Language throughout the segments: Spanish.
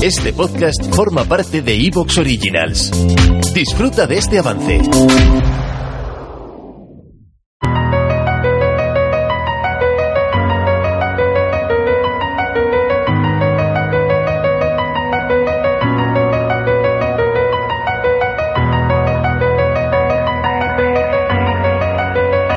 Este podcast forma parte de Evox Originals. Disfruta de este avance.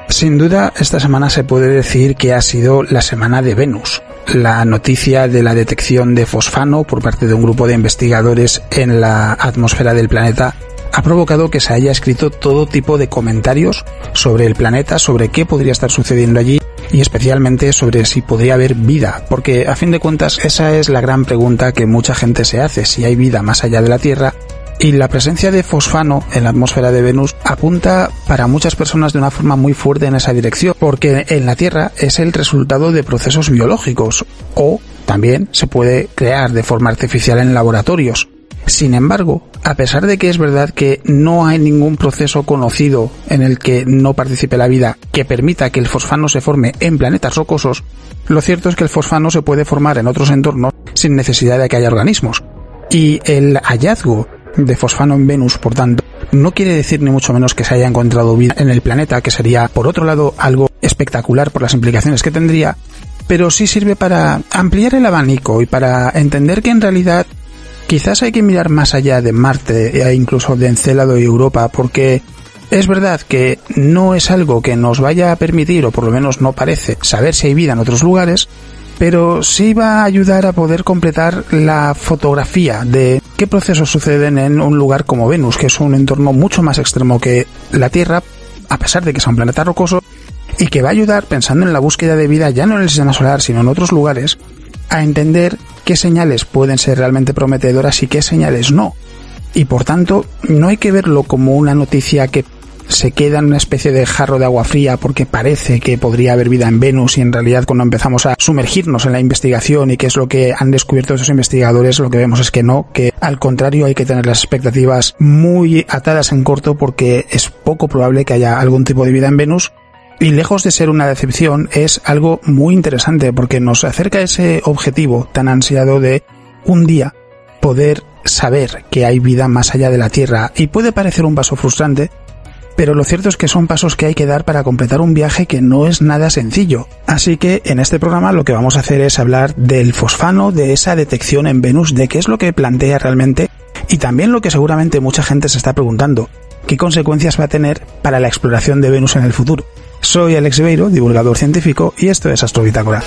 Sin duda, esta semana se puede decir que ha sido la semana de Venus. La noticia de la detección de fosfano por parte de un grupo de investigadores en la atmósfera del planeta ha provocado que se haya escrito todo tipo de comentarios sobre el planeta, sobre qué podría estar sucediendo allí y especialmente sobre si podría haber vida, porque a fin de cuentas esa es la gran pregunta que mucha gente se hace, si hay vida más allá de la Tierra y la presencia de fosfano en la atmósfera de Venus apunta para muchas personas de una forma muy fuerte en esa dirección, porque en la Tierra es el resultado de procesos biológicos o también se puede crear de forma artificial en laboratorios. Sin embargo, a pesar de que es verdad que no hay ningún proceso conocido en el que no participe la vida que permita que el fosfano se forme en planetas rocosos, lo cierto es que el fosfano se puede formar en otros entornos sin necesidad de que haya organismos. Y el hallazgo de fosfano en Venus, por tanto, no quiere decir ni mucho menos que se haya encontrado vida en el planeta, que sería, por otro lado, algo espectacular por las implicaciones que tendría, pero sí sirve para ampliar el abanico y para entender que en realidad quizás hay que mirar más allá de Marte e incluso de Encélado y Europa, porque es verdad que no es algo que nos vaya a permitir, o por lo menos no parece, saber si hay vida en otros lugares, pero sí va a ayudar a poder completar la fotografía de qué procesos suceden en un lugar como Venus, que es un entorno mucho más extremo que la Tierra, a pesar de que sea un planeta rocoso, y que va a ayudar, pensando en la búsqueda de vida ya no en el sistema solar, sino en otros lugares, a entender qué señales pueden ser realmente prometedoras y qué señales no. Y por tanto, no hay que verlo como una noticia que se queda en una especie de jarro de agua fría porque parece que podría haber vida en Venus y en realidad cuando empezamos a sumergirnos en la investigación y qué es lo que han descubierto esos investigadores, lo que vemos es que no, que al contrario hay que tener las expectativas muy atadas en corto porque es poco probable que haya algún tipo de vida en Venus. Y lejos de ser una decepción es algo muy interesante porque nos acerca ese objetivo tan ansiado de un día poder saber que hay vida más allá de la Tierra. Y puede parecer un paso frustrante, pero lo cierto es que son pasos que hay que dar para completar un viaje que no es nada sencillo. Así que en este programa lo que vamos a hacer es hablar del fosfano, de esa detección en Venus, de qué es lo que plantea realmente y también lo que seguramente mucha gente se está preguntando, qué consecuencias va a tener para la exploración de Venus en el futuro. Soy Alex Beiro, divulgador científico, y esto es Astrobitácora.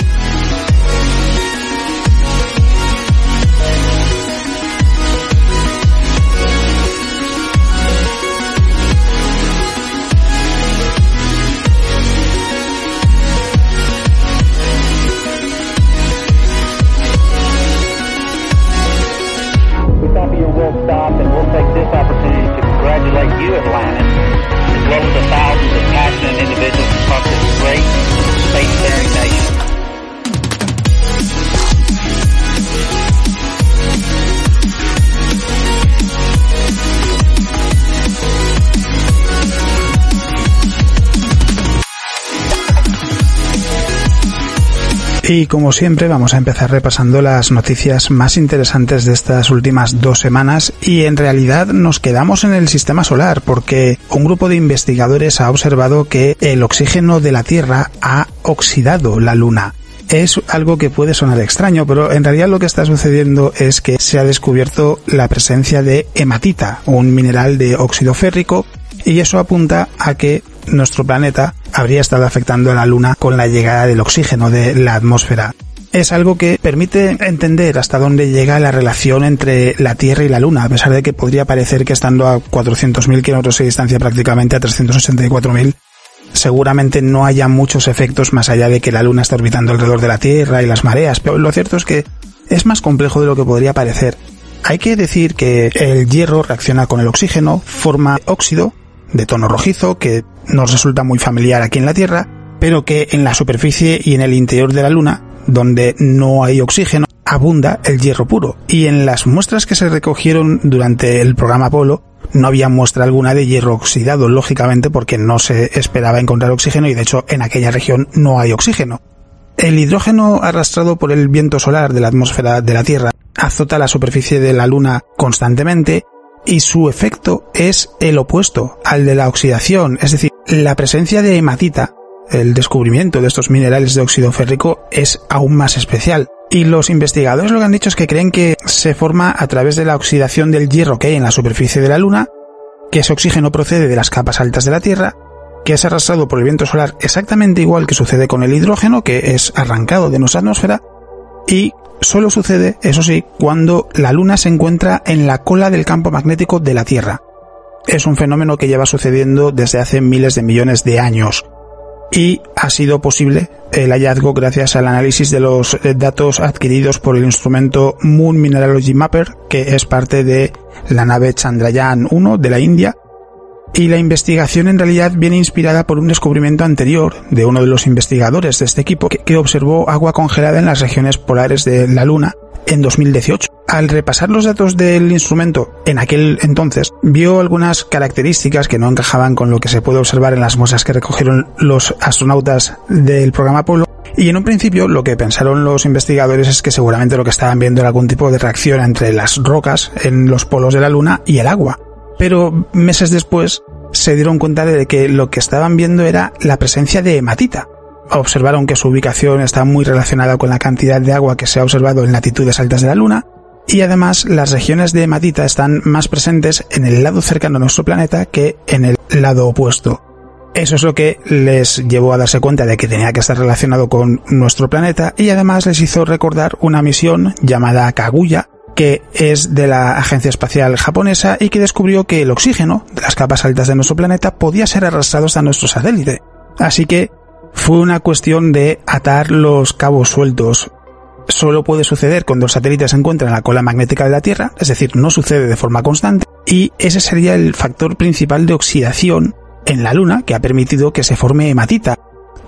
Y como siempre vamos a empezar repasando las noticias más interesantes de estas últimas dos semanas. Y en realidad nos quedamos en el sistema solar porque un grupo de investigadores ha observado que el oxígeno de la Tierra ha oxidado la Luna. Es algo que puede sonar extraño, pero en realidad lo que está sucediendo es que se ha descubierto la presencia de hematita, un mineral de óxido férrico, y eso apunta a que nuestro planeta habría estado afectando a la Luna con la llegada del oxígeno de la atmósfera. Es algo que permite entender hasta dónde llega la relación entre la Tierra y la Luna, a pesar de que podría parecer que estando a 400.000 kilómetros de distancia prácticamente a 384.000, seguramente no haya muchos efectos más allá de que la Luna está orbitando alrededor de la Tierra y las mareas, pero lo cierto es que es más complejo de lo que podría parecer. Hay que decir que el hierro reacciona con el oxígeno, forma óxido de tono rojizo que nos resulta muy familiar aquí en la Tierra, pero que en la superficie y en el interior de la Luna, donde no hay oxígeno, abunda el hierro puro. Y en las muestras que se recogieron durante el programa Apolo, no había muestra alguna de hierro oxidado, lógicamente porque no se esperaba encontrar oxígeno y de hecho en aquella región no hay oxígeno. El hidrógeno arrastrado por el viento solar de la atmósfera de la Tierra azota la superficie de la Luna constantemente y su efecto es el opuesto al de la oxidación, es decir, la presencia de hematita, el descubrimiento de estos minerales de óxido férrico es aún más especial. Y los investigadores lo que han dicho es que creen que se forma a través de la oxidación del hierro que hay en la superficie de la Luna, que ese oxígeno procede de las capas altas de la Tierra, que es arrastrado por el viento solar exactamente igual que sucede con el hidrógeno, que es arrancado de nuestra atmósfera, y solo sucede, eso sí, cuando la Luna se encuentra en la cola del campo magnético de la Tierra. Es un fenómeno que lleva sucediendo desde hace miles de millones de años y ha sido posible el hallazgo gracias al análisis de los datos adquiridos por el instrumento Moon Mineralogy Mapper, que es parte de la nave Chandrayaan 1 de la India. Y la investigación en realidad viene inspirada por un descubrimiento anterior de uno de los investigadores de este equipo que, observó agua congelada en las regiones polares de la Luna en 2018. Al repasar los datos del instrumento en aquel entonces, vio algunas características que no encajaban con lo que se puede observar en las muestras que recogieron los astronautas del programa Apolo. Y en un principio lo que pensaron los investigadores es que seguramente lo que estaban viendo era algún tipo de reacción entre las rocas en los polos de la Luna y el agua. Pero meses después se dieron cuenta de que lo que estaban viendo era la presencia de hematita, observaron que su ubicación está muy relacionada con la cantidad de agua que se ha observado en latitudes altas de la Luna, y además las regiones de hematita están más presentes en el lado cercano a nuestro planeta que en el lado opuesto. Eso es lo que les llevó a darse cuenta de que tenía que estar relacionado con nuestro planeta y además les hizo recordar una misión llamada Kaguya, que es de la Agencia Espacial Japonesa y que descubrió que el oxígeno de las capas altas de nuestro planeta podía ser arrastrado hasta nuestro satélite. Así que fue una cuestión de atar los cabos sueltos. Solo puede suceder cuando el satélite se encuentra en la cola magnética de la Tierra, es decir, no sucede de forma constante, y ese sería el factor principal de oxidación en la Luna que ha permitido que se forme hematita.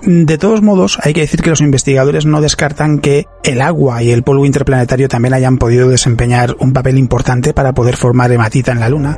De todos modos, hay que decir que los investigadores no descartan que el agua y el polvo interplanetario también hayan podido desempeñar un papel importante para poder formar hematita en la Luna.